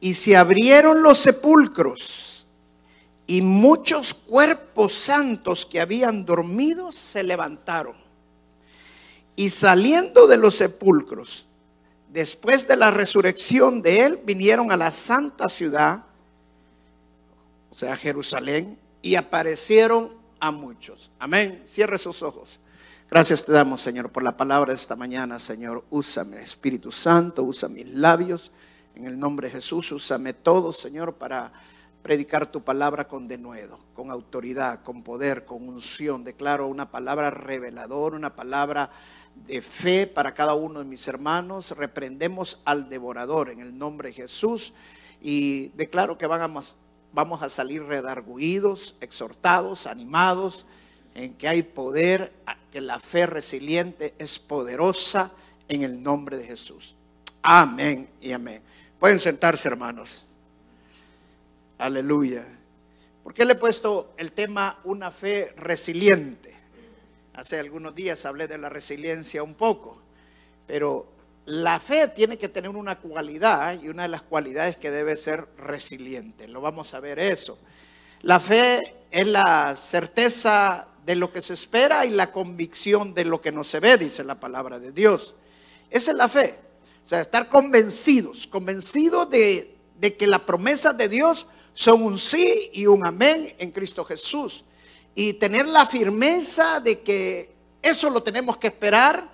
Y se abrieron los sepulcros y muchos cuerpos santos que habían dormido se levantaron. Y saliendo de los sepulcros, después de la resurrección de él, vinieron a la santa ciudad, o sea, Jerusalén, y aparecieron a muchos. Amén. Cierre sus ojos. Gracias te damos, Señor, por la palabra de esta mañana, Señor. Úsame, Espíritu Santo, usa mis labios. En el nombre de Jesús, úsame todo, Señor, para predicar tu palabra con denuedo, con autoridad, con poder, con unción. Declaro una palabra reveladora, una palabra de fe para cada uno de mis hermanos. Reprendemos al devorador en el nombre de Jesús y declaro que vamos, vamos a salir redarguidos, exhortados, animados, en que hay poder, que la fe resiliente es poderosa en el nombre de Jesús. Amén y amén. Pueden sentarse, hermanos. Aleluya. ¿Por qué le he puesto el tema una fe resiliente? Hace algunos días hablé de la resiliencia un poco, pero la fe tiene que tener una cualidad y una de las cualidades que debe ser resiliente. Lo vamos a ver eso. La fe es la certeza de lo que se espera y la convicción de lo que no se ve, dice la palabra de Dios. Esa es la fe. O sea, estar convencidos, convencidos de, que las promesas de Dios son un sí y un amén en Cristo Jesús. Y tener la firmeza de que eso lo tenemos que esperar,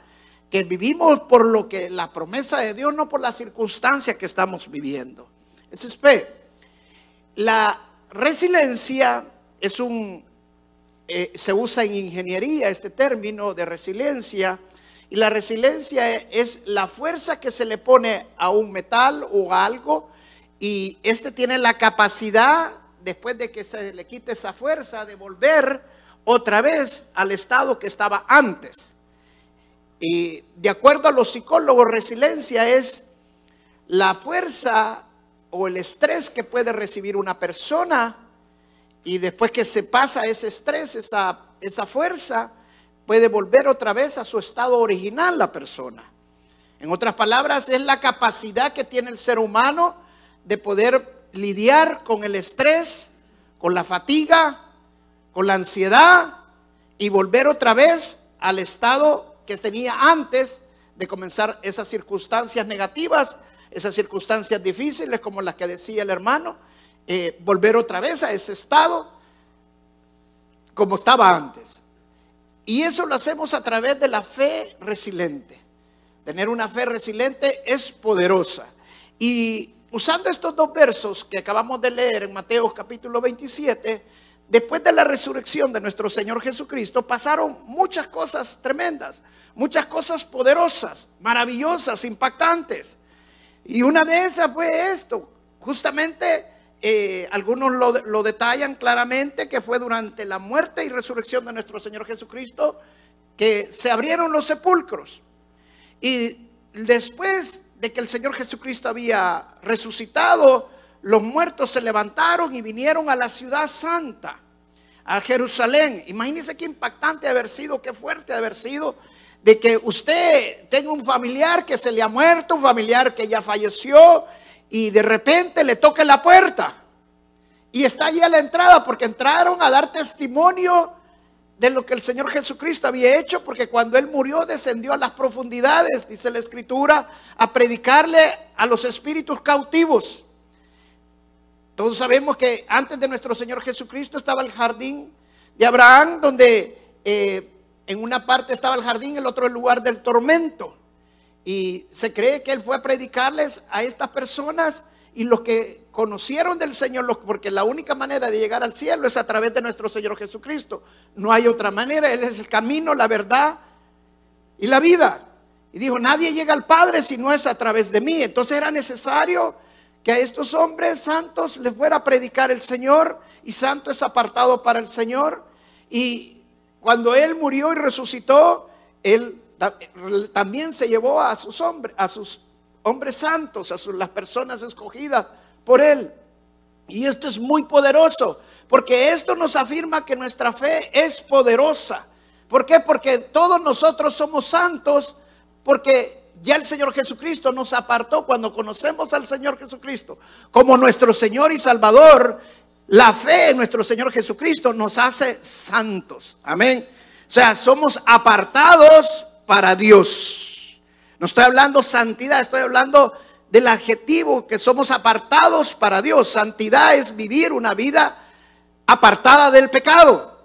que vivimos por lo que la promesa de Dios, no por las circunstancias que estamos viviendo. Es fe. La resiliencia es un, eh, se usa en ingeniería este término de resiliencia. Y la resiliencia es la fuerza que se le pone a un metal o a algo y este tiene la capacidad, después de que se le quite esa fuerza, de volver otra vez al estado que estaba antes. Y de acuerdo a los psicólogos, resiliencia es la fuerza o el estrés que puede recibir una persona y después que se pasa ese estrés, esa, esa fuerza, puede volver otra vez a su estado original la persona. En otras palabras, es la capacidad que tiene el ser humano de poder lidiar con el estrés, con la fatiga, con la ansiedad y volver otra vez al estado que tenía antes de comenzar esas circunstancias negativas, esas circunstancias difíciles como las que decía el hermano, eh, volver otra vez a ese estado como estaba antes. Y eso lo hacemos a través de la fe resiliente. Tener una fe resiliente es poderosa. Y usando estos dos versos que acabamos de leer en Mateo capítulo 27, después de la resurrección de nuestro Señor Jesucristo, pasaron muchas cosas tremendas, muchas cosas poderosas, maravillosas, impactantes. Y una de esas fue esto, justamente eh, algunos lo, detallan claramente que fue durante la muerte y resurrección de nuestro Señor Jesucristo que se abrieron los sepulcros. Y después de que el Señor Jesucristo había resucitado, los muertos se levantaron y vinieron a la ciudad santa, a Jerusalén. Imagínense qué impactante haber sido, qué fuerte haber sido de que usted tenga un familiar que se le ha muerto, un familiar que ya falleció, y de repente le toca la puerta y está allí a la entrada porque entraron a dar testimonio de lo que el Señor Jesucristo había hecho, porque cuando Él murió descendió a las profundidades, dice la Escritura, a predicarle a los espíritus cautivos. Todos sabemos que antes de nuestro Señor Jesucristo estaba el jardín de Abraham, donde eh, en una parte estaba el jardín, en el otro el lugar del tormento. Y se cree que él fue a predicarles a estas personas y los que conocieron del Señor, porque la única manera de llegar al cielo es a través de nuestro Señor Jesucristo. No hay otra manera, Él es el camino, la verdad y la vida. Y dijo, nadie llega al Padre si no es a través de mí. Entonces era necesario que a estos hombres santos les fuera a predicar el Señor y santo es apartado para el Señor. Y cuando Él murió y resucitó, Él también se llevó a sus hombres, a sus hombres santos, a sus, las personas escogidas por Él. Y esto es muy poderoso, porque esto nos afirma que nuestra fe es poderosa. ¿Por qué? Porque todos nosotros somos santos, porque ya el Señor Jesucristo nos apartó cuando conocemos al Señor Jesucristo como nuestro Señor y Salvador. La fe en nuestro Señor Jesucristo nos hace santos. Amén. O sea, somos apartados para Dios. No estoy hablando santidad, estoy hablando del adjetivo que somos apartados para Dios. Santidad es vivir una vida apartada del pecado,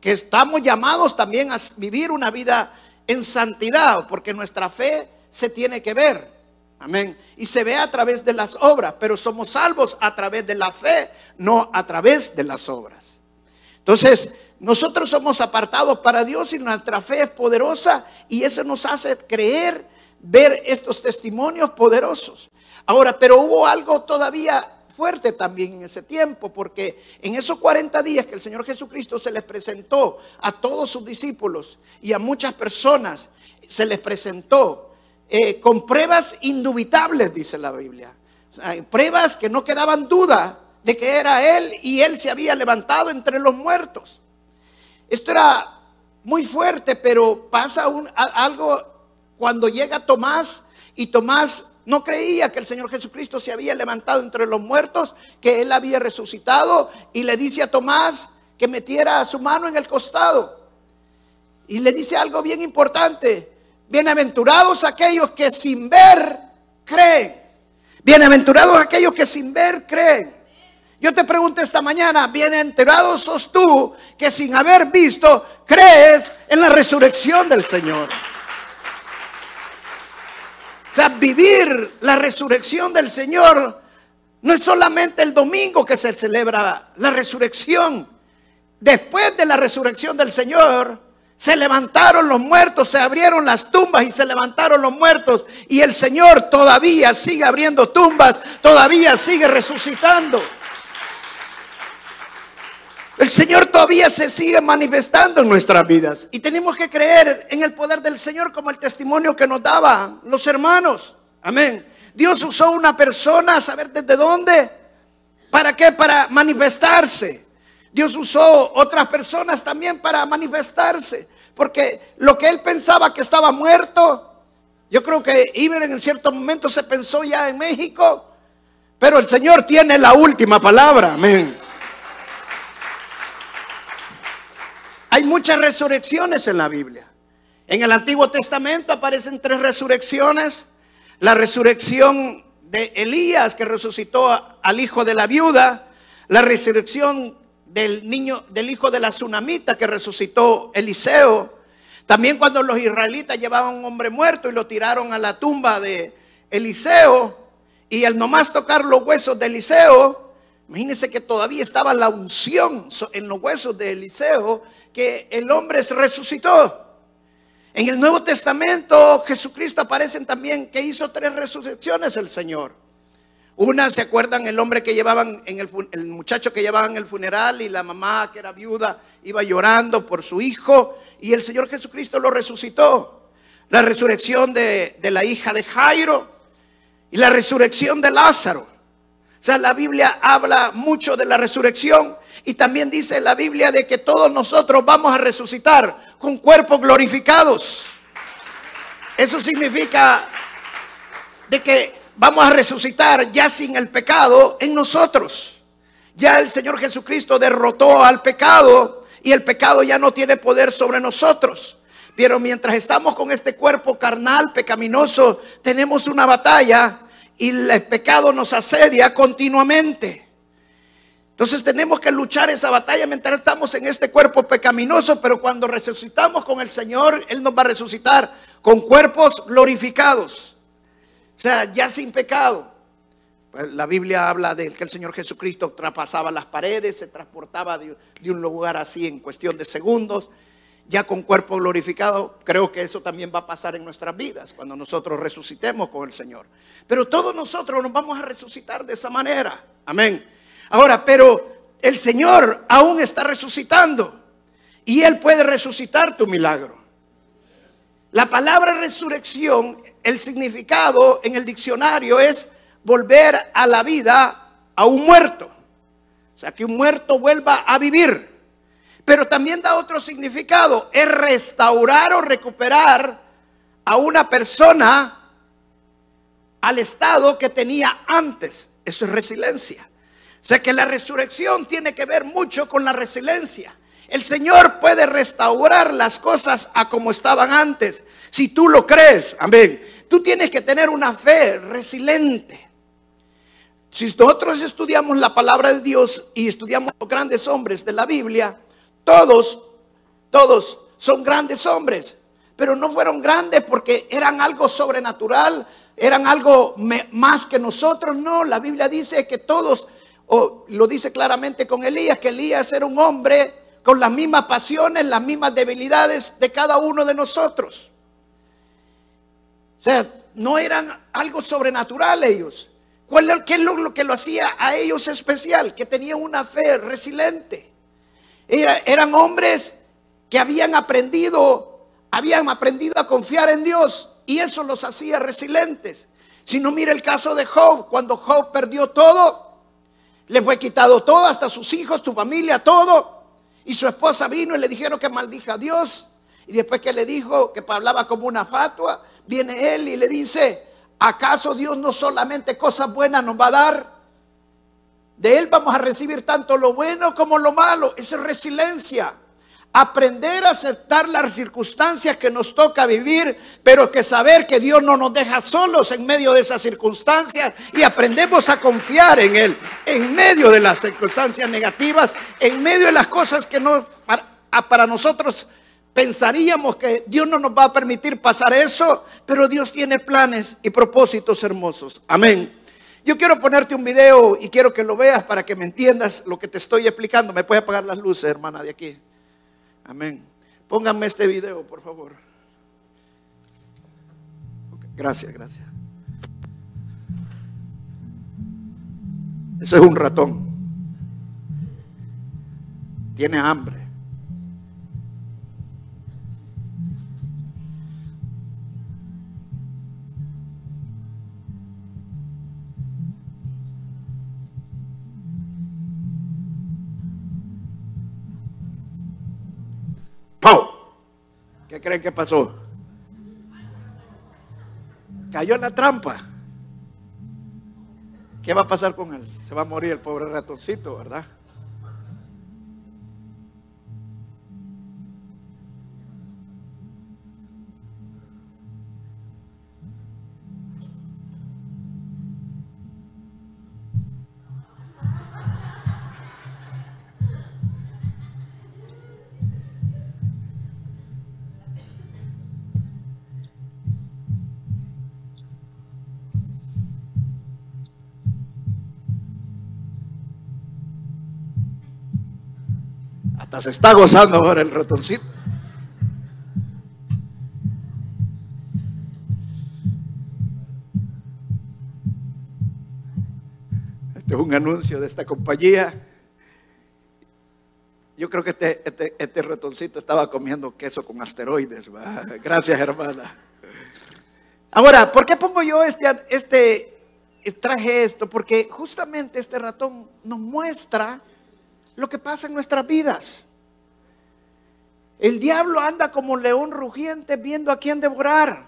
que estamos llamados también a vivir una vida en santidad, porque nuestra fe se tiene que ver. Amén. Y se ve a través de las obras, pero somos salvos a través de la fe, no a través de las obras. Entonces, nosotros somos apartados para Dios y nuestra fe es poderosa y eso nos hace creer, ver estos testimonios poderosos. Ahora, pero hubo algo todavía fuerte también en ese tiempo, porque en esos 40 días que el Señor Jesucristo se les presentó a todos sus discípulos y a muchas personas, se les presentó eh, con pruebas indubitables, dice la Biblia. pruebas que no quedaban duda de que era Él y Él se había levantado entre los muertos. Esto era muy fuerte, pero pasa algo cuando llega Tomás y Tomás no creía que el Señor Jesucristo se había levantado entre los muertos, que Él había resucitado y le dice a Tomás que metiera su mano en el costado. Y le dice algo bien importante. Bienaventurados aquellos que sin ver creen. Bienaventurados aquellos que sin ver creen. Yo te pregunto esta mañana, enterado sos tú que sin haber visto crees en la resurrección del Señor. O sea, vivir la resurrección del Señor no es solamente el domingo que se celebra la resurrección. Después de la resurrección del Señor, se levantaron los muertos, se abrieron las tumbas y se levantaron los muertos. Y el Señor todavía sigue abriendo tumbas, todavía sigue resucitando. El Señor todavía se sigue manifestando en nuestras vidas y tenemos que creer en el poder del Señor como el testimonio que nos daban los hermanos. Amén. Dios usó una persona, a saber desde dónde, ¿para qué? Para manifestarse. Dios usó otras personas también para manifestarse, porque lo que él pensaba que estaba muerto, yo creo que Iber en cierto momento se pensó ya en México, pero el Señor tiene la última palabra. Amén. Hay muchas resurrecciones en la Biblia. En el Antiguo Testamento aparecen tres resurrecciones. La resurrección de Elías que resucitó al hijo de la viuda. La resurrección del niño, del hijo de la tsunamita que resucitó Eliseo. También cuando los israelitas llevaban a un hombre muerto y lo tiraron a la tumba de Eliseo. Y al nomás tocar los huesos de Eliseo, imagínense que todavía estaba la unción en los huesos de Eliseo que el hombre se resucitó. En el Nuevo Testamento Jesucristo aparecen también que hizo tres resurrecciones el Señor. Una, ¿se acuerdan? El hombre que llevaban, en el, muchacho que llevaban el funeral y la mamá que era viuda iba llorando por su hijo y el Señor Jesucristo lo resucitó. La resurrección de, de la hija de Jairo y la resurrección de Lázaro. Sea, la Biblia habla mucho de la resurrección y también dice la Biblia de que todos nosotros vamos a resucitar con cuerpos glorificados. Eso significa de que vamos a resucitar ya sin el pecado en nosotros. Ya el Señor Jesucristo derrotó al pecado y el pecado ya no tiene poder sobre nosotros. Pero mientras estamos con este cuerpo carnal, pecaminoso, tenemos una batalla y el pecado nos asedia continuamente. Entonces tenemos que luchar esa batalla mientras estamos en este cuerpo pecaminoso, pero cuando resucitamos con el Señor, Él nos va a resucitar con cuerpos glorificados. O sea, ya sin pecado. Pues la Biblia habla de que el Señor Jesucristo traspasaba las paredes, se transportaba de, un lugar así en cuestión de segundos. Ya con cuerpo glorificado, creo que eso también va a pasar en nuestras vidas cuando nosotros resucitemos con el Señor. Pero todos nosotros nos vamos a resucitar de esa manera. Amén. Ahora, pero el Señor aún está resucitando y Él puede resucitar tu milagro. La palabra resurrección, el significado en el diccionario es volver a la vida a un muerto. O sea, que un muerto vuelva a vivir. Pero también da otro significado, es restaurar o recuperar a una persona al estado que tenía antes. Eso es resiliencia. O sea que la resurrección tiene que ver mucho con la resiliencia. El Señor puede restaurar las cosas a como estaban antes. Si tú lo crees, amén. Tú tienes que tener una fe resiliente. Si nosotros estudiamos la palabra de Dios y estudiamos los grandes hombres de la Biblia, todos, todos son grandes hombres, pero no fueron grandes porque eran algo sobrenatural, eran algo más que nosotros. No, la Biblia dice que todos, o lo dice claramente con Elías, que Elías era un hombre con las mismas pasiones, las mismas debilidades de cada uno de nosotros. O sea, no eran algo sobrenatural ellos. ¿Cuál, ¿Qué es lo, que lo hacía a ellos especial? Que tenían una fe resiliente eran hombres que habían aprendido, habían aprendido a confiar en Dios y eso los hacía resilientes. Si no mira el caso de Job, cuando Job perdió todo, le fue quitado todo, hasta sus hijos, su familia, todo. Y su esposa vino y le dijeron que maldija a Dios. Y después que le dijo que hablaba como una fatua, viene él y le dice, ¿acaso Dios no solamente cosas buenas nos va a dar? De Él vamos a recibir tanto lo bueno como lo malo. Esa es resiliencia. Aprender a aceptar las circunstancias que nos toca vivir, pero que saber que Dios no nos deja solos en medio de esas circunstancias y aprendemos a confiar en Él en medio de las circunstancias negativas, en medio de las cosas que no para nosotros pensaríamos que Dios no nos va a permitir pasar eso, pero Dios tiene planes y propósitos hermosos. Amén. Yo quiero ponerte un video y quiero que lo veas para que me entiendas lo que te estoy explicando. ¿Me puede apagar las luces, hermana, de aquí? Amén. Pónganme este video, por favor. gracias, gracias. Ese es un ratón. Tiene hambre. Creen que pasó? Cayó en la trampa. ¿Qué va a pasar con él? Se va a morir el pobre ratoncito, ¿verdad? Se está gozando ahora el ratoncito. Este es un anuncio de esta compañía. Yo creo que este, este, este ratoncito estaba comiendo queso con asteroides. Gracias, hermana. Ahora, ¿por qué pongo yo este, este, traje esto? Porque justamente este ratón nos muestra lo que pasa en nuestras vidas. El diablo anda como león rugiente viendo a quién devorar.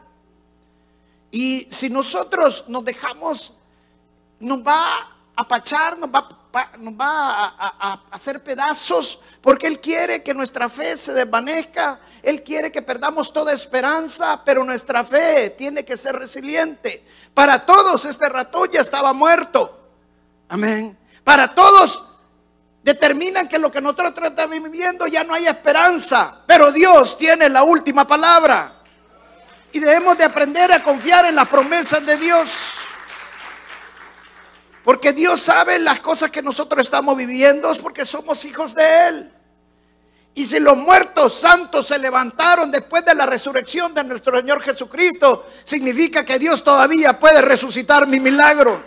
Y si nosotros nos dejamos, nos va a apachar, nos va, nos va a, hacer pedazos, porque Él quiere que nuestra fe se desvanezca, Él quiere que perdamos toda esperanza, pero nuestra fe tiene que ser resiliente. Para todos este ratón ya estaba muerto. Amén. Para todos determinan que lo que nosotros estamos viviendo ya no hay esperanza, pero Dios tiene la última palabra. Y debemos de aprender a confiar en las promesas de Dios. Porque Dios sabe las cosas que nosotros estamos viviendo, porque somos hijos de Él. Y si los muertos santos se levantaron después de la resurrección de nuestro Señor Jesucristo, significa que Dios todavía puede resucitar mi milagro.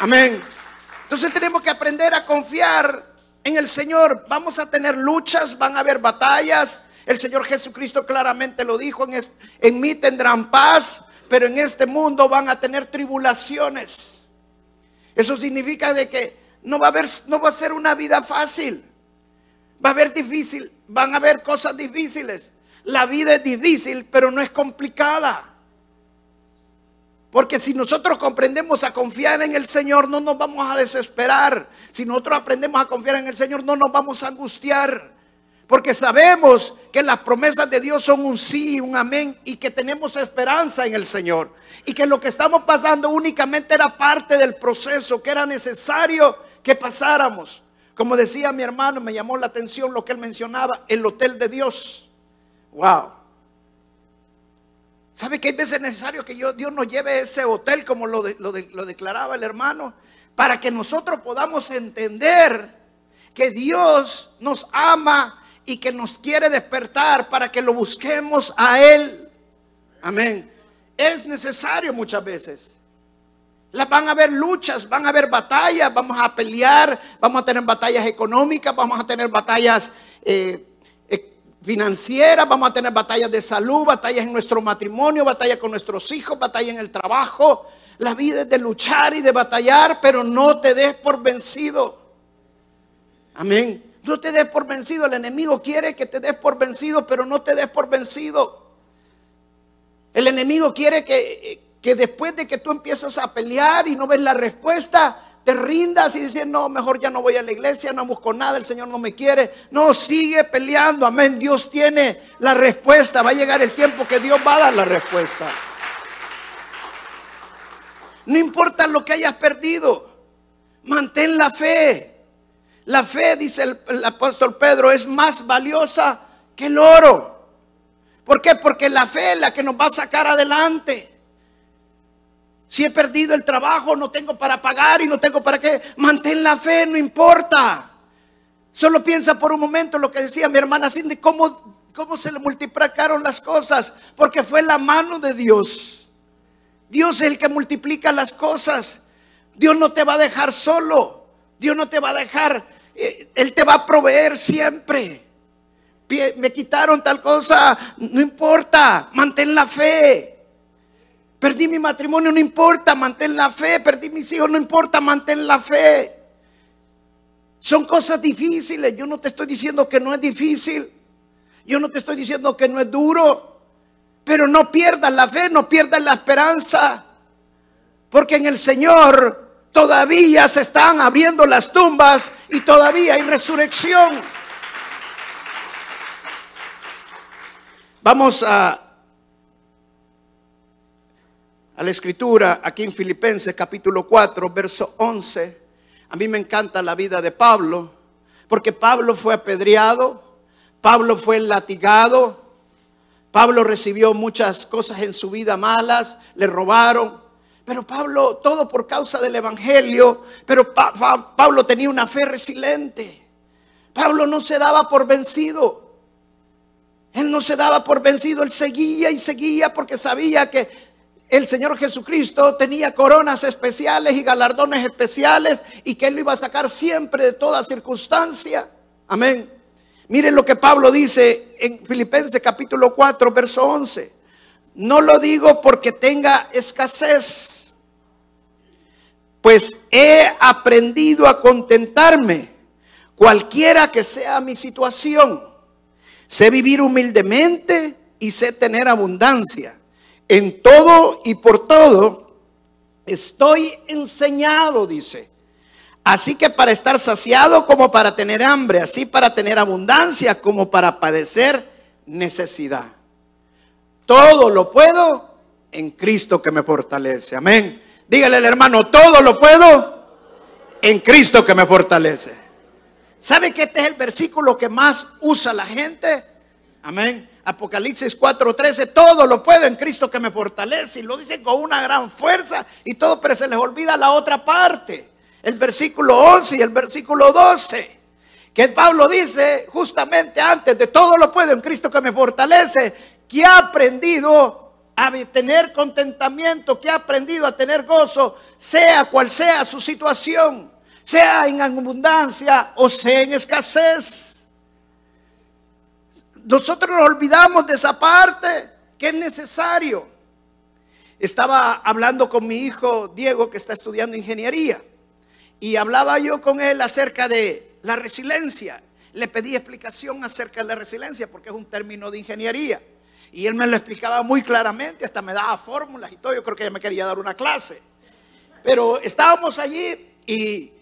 Amén. Entonces tenemos que aprender a confiar en el Señor. Vamos a tener luchas, van a haber batallas. El Señor Jesucristo claramente lo dijo, en, mí tendrán paz, pero en este mundo van a tener tribulaciones. Eso significa de que no va a haber, no va a ser una vida fácil. Va a haber difícil, van a haber cosas difíciles. La vida es difícil, pero no es complicada. Porque si nosotros comprendemos a confiar en el Señor, no nos vamos a desesperar. Si nosotros aprendemos a confiar en el Señor, no nos vamos a angustiar. Porque sabemos que las promesas de Dios son un sí, un amén y que tenemos esperanza en el Señor. Y que lo que estamos pasando únicamente era parte del proceso, que era necesario que pasáramos. Como decía mi hermano, me llamó la atención lo que él mencionaba, el hotel de Dios. Wow. ¿Sabe que hay veces necesario que Dios nos lleve a ese hotel como lo, lo declaraba el hermano? Para que nosotros podamos entender que Dios nos ama y que nos quiere despertar para que lo busquemos a Él. Amén. Es necesario muchas veces. Van a haber luchas, van a haber batallas, vamos a pelear, vamos a tener batallas económicas, vamos a tener batallas eh, financieras, vamos a tener batallas de salud, batallas en nuestro matrimonio, batallas con nuestros hijos, batallas en el trabajo. La vida es de luchar y de batallar, pero no te des por vencido. Amén. No te des por vencido. El enemigo quiere que te des por vencido, pero no te des por vencido. El enemigo quiere que que después de que tú empiezas a pelear y no ves la respuesta, te rindas y dices, no, mejor ya no voy a la iglesia, no busco nada, el Señor no me quiere. No, sigue peleando, amén. Dios tiene la respuesta, va a llegar el tiempo que Dios va a dar la respuesta. No importa lo que hayas perdido, mantén la fe. La fe, dice el, apóstol Pedro, es más valiosa que el oro. ¿Por qué? Porque la fe es la que nos va a sacar adelante. Si he perdido el trabajo, no tengo para pagar y no tengo para qué. Mantén la fe, no importa. Solo piensa por un momento lo que decía mi hermana Cindy, cómo, cómo se le multiplicaron las cosas. Porque fue la mano de Dios. Dios es el que multiplica las cosas. Dios no te va a dejar solo. Dios no te va a dejar. Eh, Él te va a proveer siempre. Me quitaron tal cosa. No importa. Mantén la fe. Perdí mi matrimonio, no importa, mantén la fe. Perdí mis hijos, no importa, mantén la fe. Son cosas difíciles. Yo no te estoy diciendo que no es difícil. Yo no te estoy diciendo que no es duro. Pero no pierdas la fe, no pierdas la esperanza. Porque en el Señor todavía se están abriendo las tumbas y todavía hay resurrección. Vamos a a la escritura aquí en Filipenses capítulo 4, verso 11. A mí me encanta la vida de Pablo, porque Pablo fue apedreado, Pablo fue latigado, Pablo recibió muchas cosas en su vida malas, le robaron, pero Pablo, todo por causa del Evangelio, pero Pablo tenía una fe resiliente. Pablo no se daba por vencido. Él no se daba por vencido, él seguía y seguía porque sabía que el Señor Jesucristo tenía coronas especiales y galardones especiales y que Él lo iba a sacar siempre de toda circunstancia. Amén. Miren lo que Pablo dice en Filipenses capítulo 4, verso 11. No lo digo porque tenga escasez, pues he aprendido a contentarme cualquiera que sea mi situación. Sé vivir humildemente y sé tener abundancia. En todo y por todo estoy enseñado, dice. Así que para estar saciado como para tener hambre, así para tener abundancia como para padecer necesidad. Todo lo puedo en Cristo que me fortalece. Amén. Dígale al hermano, todo lo puedo en Cristo que me fortalece. ¿Sabe que este es el versículo que más usa la gente? Amén. Apocalipsis 4:13, todo lo puedo en Cristo que me fortalece. Y lo dicen con una gran fuerza y todo, pero se les olvida la otra parte. El versículo 11 y el versículo 12 que Pablo dice justamente antes de todo lo puedo en Cristo que me fortalece, que ha aprendido a tener contentamiento, que ha aprendido a tener gozo, sea cual sea su situación, sea en abundancia o sea en escasez. Nosotros nos olvidamos de esa parte que es necesario. Estaba hablando con mi hijo Diego que está estudiando ingeniería y hablaba yo con él acerca de la resiliencia. Le pedí explicación acerca de la resiliencia porque es un término de ingeniería. Y él me lo explicaba muy claramente, hasta me daba fórmulas y todo. Yo creo que ya me quería dar una clase. Pero estábamos allí y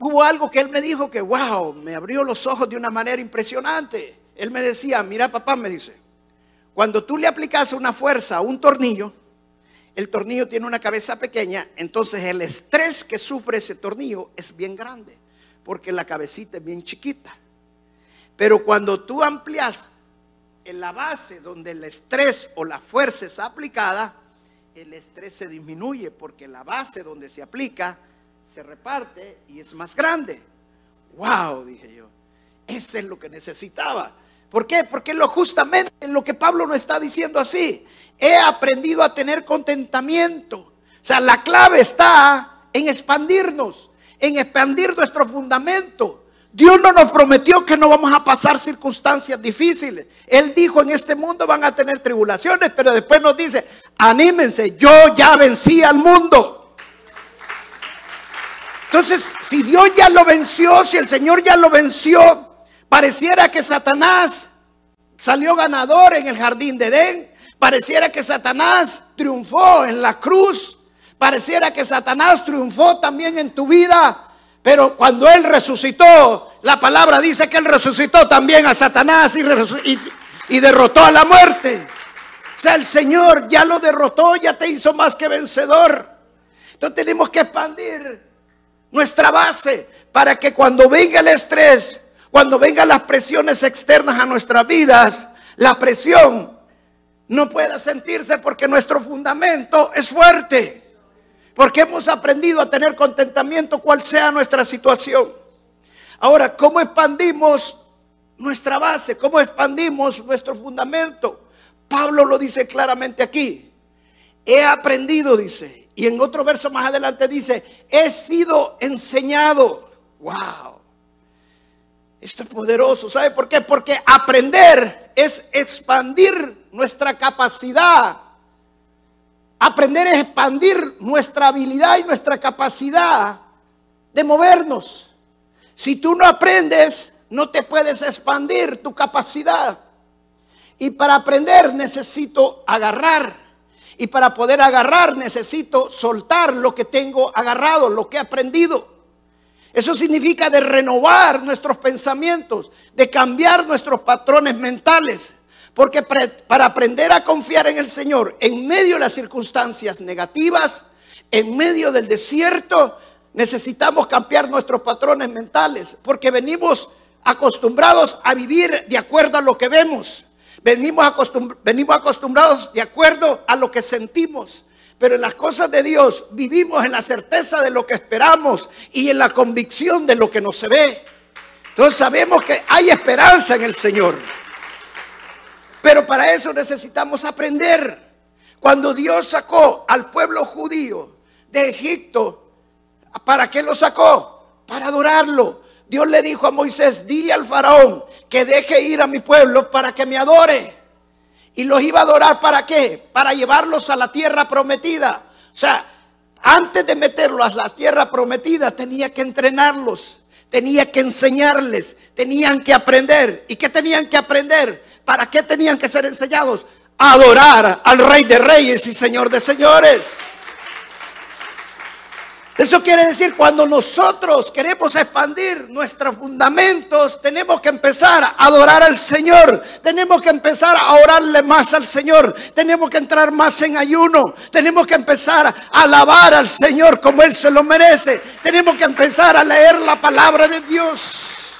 hubo algo que él me dijo que, wow, me abrió los ojos de una manera impresionante. Él me decía, mira papá, me dice, cuando tú le aplicas una fuerza a un tornillo, el tornillo tiene una cabeza pequeña, entonces el estrés que sufre ese tornillo es bien grande, porque la cabecita es bien chiquita. Pero cuando tú amplias en la base donde el estrés o la fuerza es aplicada, el estrés se disminuye porque la base donde se aplica se reparte y es más grande. Wow, dije yo. Eso es lo que necesitaba. ¿Por qué? Porque lo justamente lo que Pablo nos está diciendo así. He aprendido a tener contentamiento. O sea, la clave está en expandirnos, en expandir nuestro fundamento. Dios no nos prometió que no vamos a pasar circunstancias difíciles. Él dijo, en este mundo van a tener tribulaciones, pero después nos dice, anímense, yo ya vencí al mundo. Entonces, si Dios ya lo venció, si el Señor ya lo venció, pareciera que Satanás salió ganador en el jardín de Edén, pareciera que Satanás triunfó en la cruz, pareciera que Satanás triunfó también en tu vida, pero cuando Él resucitó, la palabra dice que Él resucitó también a Satanás y, derrotó a la muerte. O sea, el Señor ya lo derrotó, ya te hizo más que vencedor. Entonces tenemos que expandir nuestra base para que cuando venga el estrés, cuando vengan las presiones externas a nuestras vidas, la presión no pueda sentirse porque nuestro fundamento es fuerte. Porque hemos aprendido a tener contentamiento cual sea nuestra situación. Ahora, ¿cómo expandimos nuestra base? ¿Cómo expandimos nuestro fundamento? Pablo lo dice claramente aquí. He aprendido, dice. Y en otro verso más adelante dice, he sido enseñado. Wow. Esto es poderoso. ¿Sabe por qué? Porque aprender es expandir nuestra capacidad Aprender es expandir nuestra habilidad y nuestra capacidad de movernos. Si tú no aprendes, no te puedes expandir tu capacidad. Y para aprender necesito agarrar. Y para poder agarrar necesito soltar lo que tengo agarrado, lo que he aprendido. Eso significa de renovar nuestros pensamientos, de cambiar nuestros patrones mentales. Porque para aprender a confiar en el Señor en medio de las circunstancias negativas, en medio del desierto, necesitamos cambiar nuestros patrones mentales. Porque venimos acostumbrados a vivir de acuerdo a lo que vemos. Venimos, venimos acostumbrados de acuerdo a lo que sentimos. Pero en las cosas de Dios vivimos en la certeza de lo que esperamos y en la convicción de lo que no se ve. Entonces sabemos que hay esperanza en el Señor. Pero para eso necesitamos aprender. Cuando Dios sacó al pueblo judío de Egipto, ¿para qué lo sacó? Para adorarlo. Dios le dijo a Moisés, dile al faraón que deje ir a mi pueblo para que me adore. Y los iba a adorar para qué? Para llevarlos a la tierra prometida. O sea, antes de meterlos a la tierra prometida tenía que entrenarlos, tenía que enseñarles, tenían que aprender. ¿Y qué tenían que aprender? ¿Para qué tenían que ser enseñados? adorar al Rey de Reyes y Señor de Señores. Eso quiere decir, cuando nosotros queremos expandir nuestros fundamentos, tenemos que empezar a adorar al Señor, tenemos que empezar a orarle más al Señor, tenemos que entrar más en ayuno, tenemos que empezar a alabar al Señor como Él se lo merece, tenemos que empezar a leer la palabra de Dios.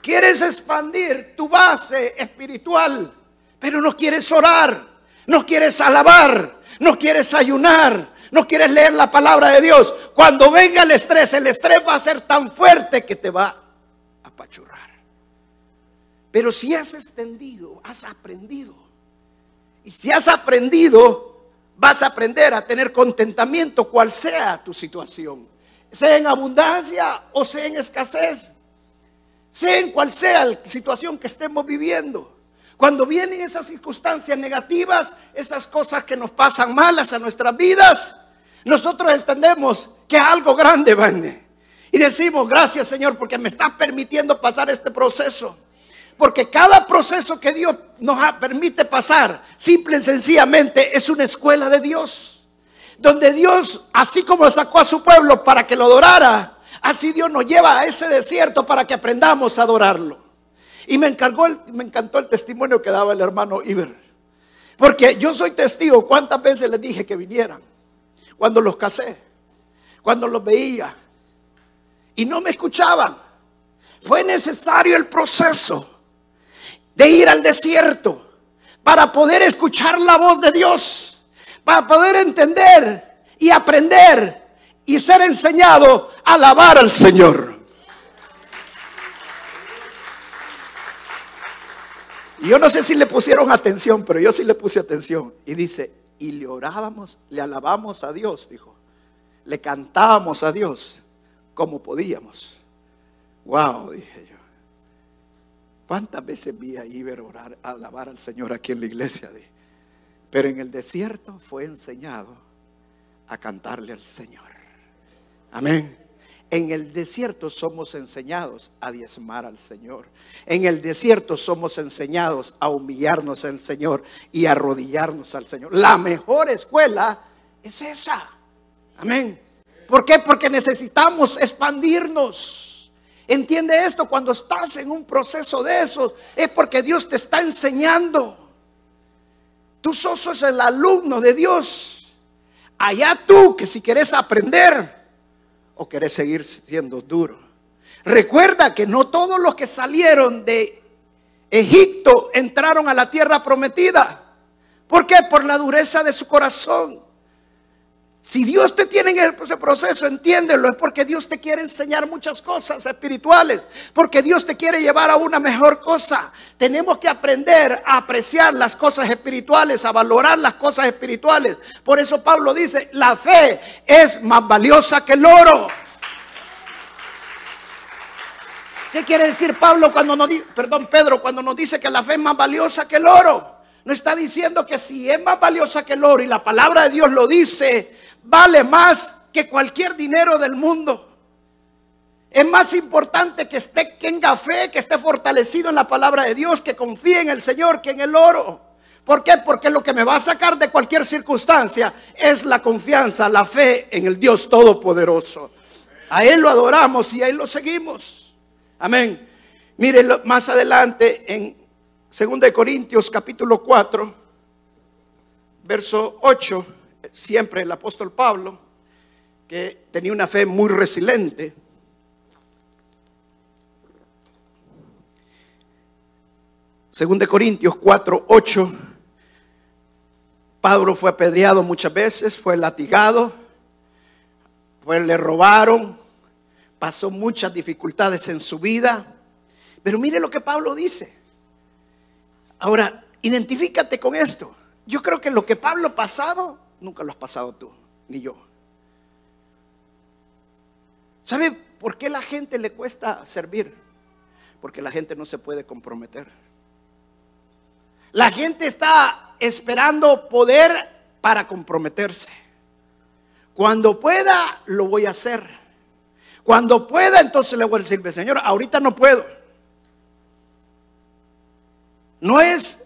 Quieres expandir tu base espiritual, pero no quieres orar, no quieres alabar, no quieres ayunar, no quieres leer la palabra de Dios. Cuando venga el estrés, el estrés va a ser tan fuerte que te va apachurrar. Pero si has extendido, has aprendido. Y si has aprendido, vas a aprender a tener contentamiento cual sea tu situación. Sea en abundancia o sea en escasez. Sea en cual sea la situación que estemos viviendo. Cuando vienen esas circunstancias negativas, esas cosas que nos pasan malas a nuestras vidas, nosotros entendemos que algo grande viene. Y decimos, gracias Señor, porque me está permitiendo pasar este proceso. Porque cada proceso que Dios nos permite pasar, simple y sencillamente, es una escuela de Dios. Donde Dios, así como sacó a su pueblo para que lo adorara, así Dios nos lleva a ese desierto para que aprendamos a adorarlo. Y me, encargó me encantó el testimonio que daba el hermano Iber. Porque yo soy testigo cuántas veces les dije que vinieran. Cuando los casé, cuando los veía. Y no me escuchaban. Fue necesario el proceso de ir al desierto para poder escuchar la voz de Dios, para poder entender y aprender y ser enseñado a alabar al Señor. Y yo no sé si le pusieron atención, pero yo sí le puse atención. Y dice, y le orábamos, le alabamos a Dios, dijo. Le cantábamos a Dios como podíamos. Wow, dije yo. ¿Cuántas veces vi a Iber orar, alabar al Señor aquí en la iglesia? Pero en el desierto fue enseñado a cantarle al Señor. Amén. En el desierto somos enseñados a diezmar al Señor. En el desierto somos enseñados a humillarnos al Señor y a arrodillarnos al Señor. La mejor escuela es esa. Amén. ¿Por qué? Porque necesitamos expandirnos. Entiende esto, cuando estás en un proceso de esos, es porque Dios te está enseñando. Tú sos el alumno de Dios. Allá tú que si quieres aprender, o querés seguir siendo duro? Recuerda que no todos los que salieron de Egipto entraron a la tierra prometida. ¿Por qué? Por la dureza de su corazón. Si Dios te tiene en ese proceso, entiéndelo, es porque Dios te quiere enseñar muchas cosas espirituales, porque Dios te quiere llevar a una mejor cosa. Tenemos que aprender a apreciar las cosas espirituales, a valorar las cosas espirituales. Por eso Pablo dice, la fe es más valiosa que el oro. ¿Qué quiere decir Pablo cuando nos dice, perdón, Pedro, cuando nos dice que la fe es más valiosa que el oro? No está diciendo que si es más valiosa que el oro y la palabra de Dios lo dice, vale más que cualquier dinero del mundo. Es más importante que esté, tenga fe, que esté fortalecido en la palabra de Dios, que confíe en el Señor, que en el oro. ¿Por qué? Porque lo que me va a sacar de cualquier circunstancia es la confianza, la fe en el Dios Todopoderoso. A Él lo adoramos y a Él lo seguimos. Amén. Miren más adelante en 2 Corintios capítulo 4, verso 8 siempre el apóstol Pablo, que tenía una fe muy resiliente. Según de Corintios 4, 8, Pablo fue apedreado muchas veces, fue latigado, pues le robaron, pasó muchas dificultades en su vida. Pero mire lo que Pablo dice. Ahora, identifícate con esto. Yo creo que lo que Pablo pasado nunca lo has pasado tú, ni yo. ¿Sabe por qué la gente le cuesta servir? Porque la gente no se puede comprometer. La gente está esperando poder para comprometerse. Cuando pueda, lo voy a hacer. Cuando pueda, entonces le voy a decir, Señor, ahorita no puedo. No es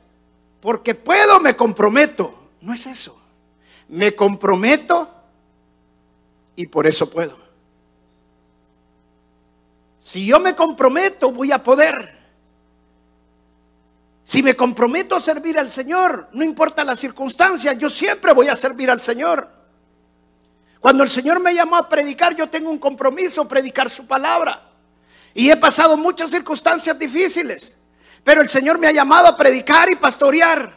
porque puedo, me comprometo. No es eso. Me comprometo y por eso puedo. Si yo me comprometo, voy a poder. Si me comprometo a servir al Señor, no importa las circunstancias, yo siempre voy a servir al Señor. Cuando el Señor me llamó a predicar, yo tengo un compromiso, predicar su palabra. Y he pasado muchas circunstancias difíciles, pero el Señor me ha llamado a predicar y pastorear.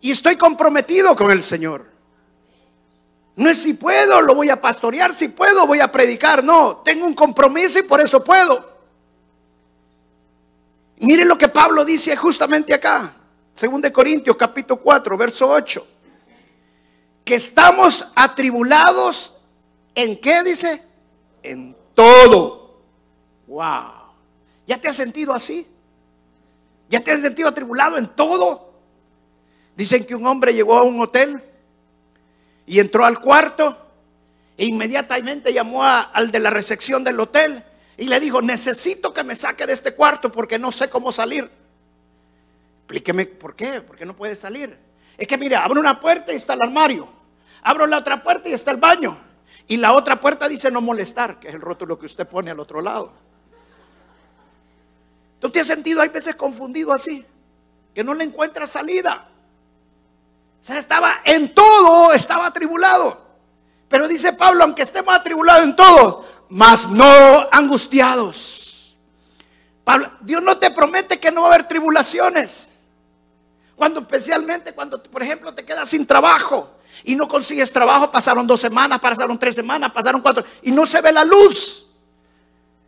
Y estoy comprometido con el Señor. No es si puedo, lo voy a pastorear, si puedo, voy a predicar. No, tengo un compromiso y por eso puedo. Miren lo que Pablo dice justamente acá. Según de Corintios capítulo 4, verso 8. Que estamos atribulados en qué dice? En todo. Wow. ¿Ya te has sentido así? ¿Ya te has sentido atribulado en todo? Dicen que un hombre llegó a un hotel y entró al cuarto e inmediatamente llamó al de la recepción del hotel y le dijo, necesito que me saque de este cuarto porque no sé cómo salir. Explíqueme por qué, por qué no puede salir. Es que mire, abro una puerta y está el armario. Abro la otra puerta y está el baño. Y la otra puerta dice no molestar, que es el rótulo que usted pone al otro lado. ¿Tú te has sentido hay veces confundido así? Que no le encuentra salida. Sea, estaba en todo, estaba atribulado. Pero dice Pablo, aunque estemos atribulados en todo, mas no angustiados. Pablo, Dios no te promete que no va a haber tribulaciones. Cuando especialmente cuando, por ejemplo, te quedas sin trabajo y no consigues trabajo, pasaron dos semanas, pasaron tres semanas, pasaron cuatro, y no se ve la luz.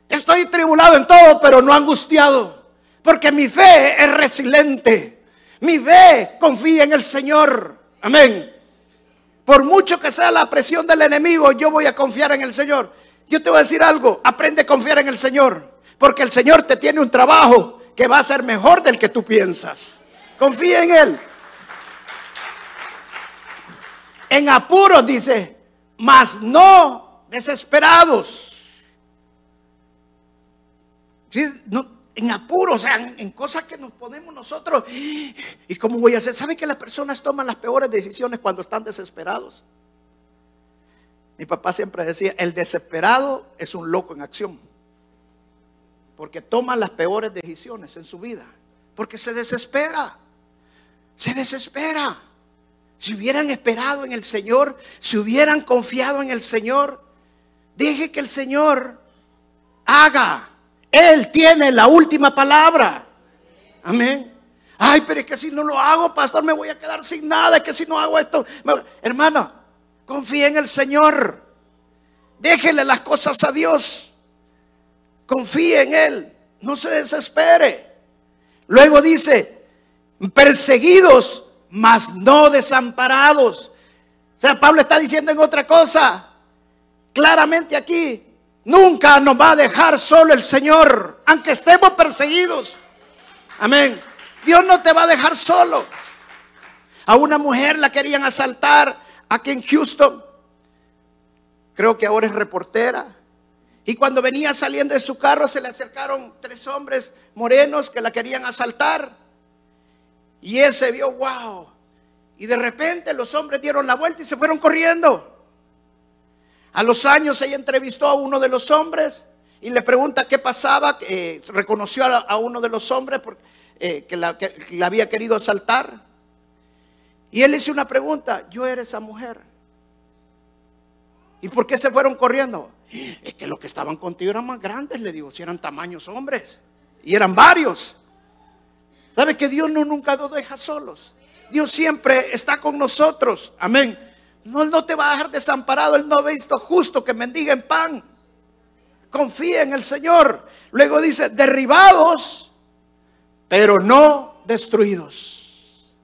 Estoy tribulado en todo, pero no angustiado, porque mi fe es resiliente. Mi fe confía en el Señor. Amén. Por mucho que sea la presión del enemigo, yo voy a confiar en el Señor. Yo te voy a decir algo, aprende a confiar en el Señor, porque el Señor te tiene un trabajo que va a ser mejor del que tú piensas. Confía en Él. En apuros dice, mas no desesperados. En apuros, o sea, en, cosas que nos ponemos nosotros. ¿Y cómo voy a hacer? ¿Saben que las personas toman las peores decisiones cuando están desesperados? Mi papá siempre decía, el desesperado es un loco en acción. Porque toma las peores decisiones en su vida. Porque se desespera. Se desespera. Si hubieran esperado en el Señor, si hubieran confiado en el Señor, deje que el Señor haga. Él tiene la última palabra. Amén. Ay, pero es que si no lo hago, pastor, me voy a quedar sin nada. Es que si no hago esto, hermano, confía en el Señor. Déjele las cosas a Dios. Confíe en Él. No se desespere. Luego dice, perseguidos mas no desamparados. O sea, Pablo está diciendo en otra cosa. Claramente aquí, nunca nos va a dejar solo el Señor, aunque estemos perseguidos. Amén. Dios no te va a dejar solo. A una mujer la querían asaltar aquí en Houston. Creo que ahora es reportera. Y cuando venía saliendo de su carro se le acercaron tres hombres morenos que la querían asaltar. Y ese vio, wow. Y de repente los hombres dieron la vuelta y se fueron corriendo. A los años ella entrevistó a uno de los hombres y le pregunta qué pasaba. Eh, reconoció a, uno de los hombres porque, eh, que, la, había querido asaltar. Y él hizo una pregunta, yo era esa mujer. ¿Y por qué se fueron corriendo? Es que los que estaban contigo eran más grandes, le digo, si eran tamaños hombres. Y eran varios. ¿Sabe que Dios no nunca nos deja solos? Dios siempre está con nosotros. Amén. No, no te va a dejar desamparado. Él no ha visto justo que mendiguen pan. Confía en el Señor. Luego dice, derribados, pero no destruidos.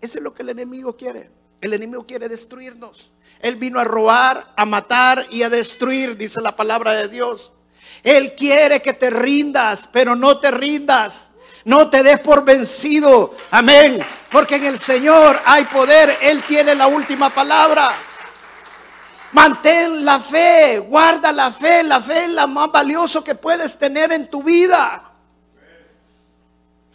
Eso es lo que el enemigo quiere. El enemigo quiere destruirnos. Él vino a robar, a matar y a destruir, dice la palabra de Dios. Él quiere que te rindas, pero no te rindas. No te des por vencido. Amén. Porque en el Señor hay poder. Él tiene la última palabra. Mantén la fe. Guarda la fe. La fe es la más valioso que puedes tener en tu vida.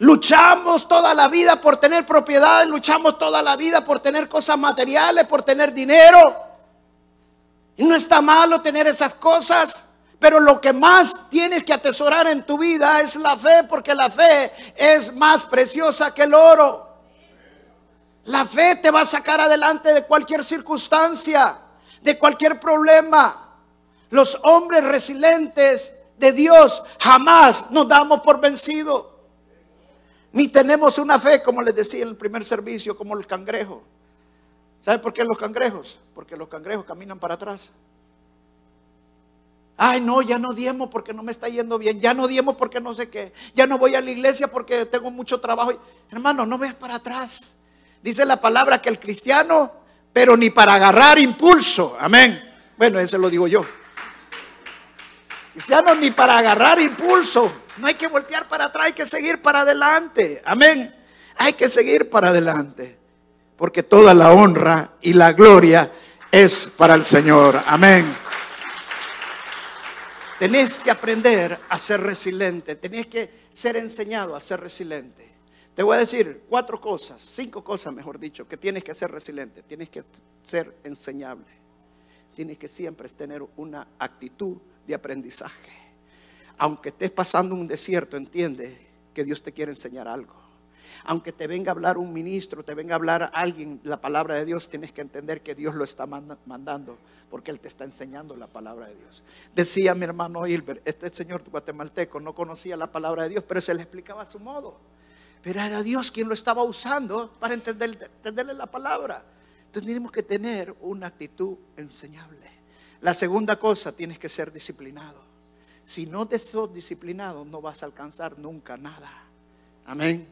Luchamos toda la vida por tener propiedades, luchamos toda la vida por tener cosas materiales, por tener dinero. Y no está malo tener esas cosas. Pero lo que más tienes que atesorar en tu vida es la fe, porque la fe es más preciosa que el oro. La fe te va a sacar adelante de cualquier circunstancia, de cualquier problema. Los hombres resilientes de Dios jamás nos damos por vencido. Ni tenemos una fe, como les decía en el primer servicio, como el cangrejo. ¿Sabe por qué los cangrejos? Porque los cangrejos caminan para atrás. Ay, no, ya no diemo porque no me está yendo bien. Ya no diemo porque no sé qué. Ya no voy a la iglesia porque tengo mucho trabajo. Hermano, no veas para atrás. Dice la palabra que el cristiano, pero ni para agarrar impulso. Amén. Bueno, eso lo digo yo. Cristiano ni para agarrar impulso. No hay que voltear para atrás, hay que seguir para adelante. Amén. Hay que seguir para adelante. Porque toda la honra y la gloria es para el Señor. Amén. Tenés que aprender a ser resiliente. Tenés que ser enseñado a ser resiliente. Te voy a decir cuatro cosas, cinco cosas, mejor dicho, que tienes que ser resiliente. Tienes que ser enseñable. Tienes que siempre tener una actitud de aprendizaje. Aunque estés pasando un desierto, entiende que Dios te quiere enseñar algo aunque te venga a hablar un ministro, te venga a hablar alguien la palabra de Dios, tienes que entender que Dios lo está mandando, porque Él te está enseñando la palabra de Dios. Decía mi hermano Hilbert, este señor guatemalteco no conocía la palabra de Dios, pero se le explicaba a su modo. Pero era Dios quien lo estaba usando para entender, entenderle la palabra. Entonces tenemos que tener una actitud enseñable. La segunda cosa, tienes que ser disciplinado. Si no te sos disciplinado, no vas a alcanzar nunca nada. Amén.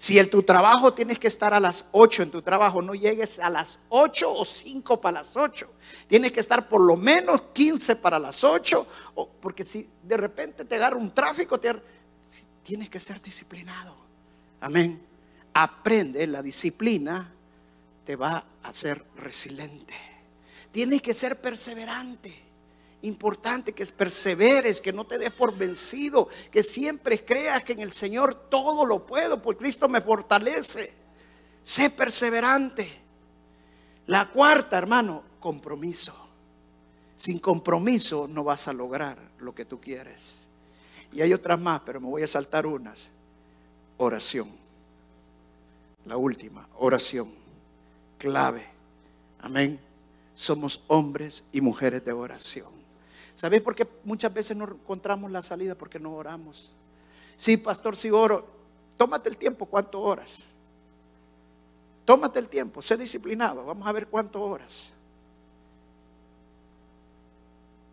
Si en tu trabajo tienes que estar a las 8 en tu trabajo, no llegues a las 8 o 5 para las 8. Tienes que estar por lo menos 15 para las 8, porque si de repente te agarra un tráfico, tienes que ser disciplinado. Amén. Aprende la disciplina, te va a hacer resiliente. Tienes que ser perseverante importante que perseveres, que no te des por vencido, que siempre creas que en el Señor todo lo puedo, porque Cristo me fortalece. Sé perseverante. La cuarta, hermano, compromiso. Sin compromiso no vas a lograr lo que tú quieres. Y hay otras más, pero me voy a saltar unas. Oración. La última, oración. Clave. Amén. Somos hombres y mujeres de oración. ¿Sabéis por qué muchas veces no encontramos la salida? Porque no oramos. Sí, pastor, si oro. Tómate el tiempo, ¿cuánto horas? Tómate el tiempo, sé disciplinado. Vamos a ver cuánto horas.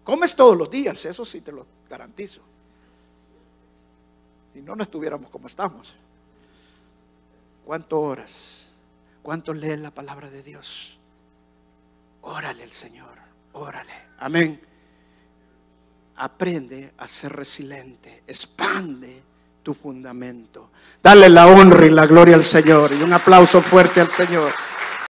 Comes todos los días, eso sí te lo garantizo. Si no, no estuviéramos como estamos. ¿Cuánto horas? ¿Cuánto lees la palabra de Dios? Órale el Señor, órale. Amén aprende a ser resiliente, expande tu fundamento. Dale la honra y la gloria al Señor y un aplauso fuerte al Señor.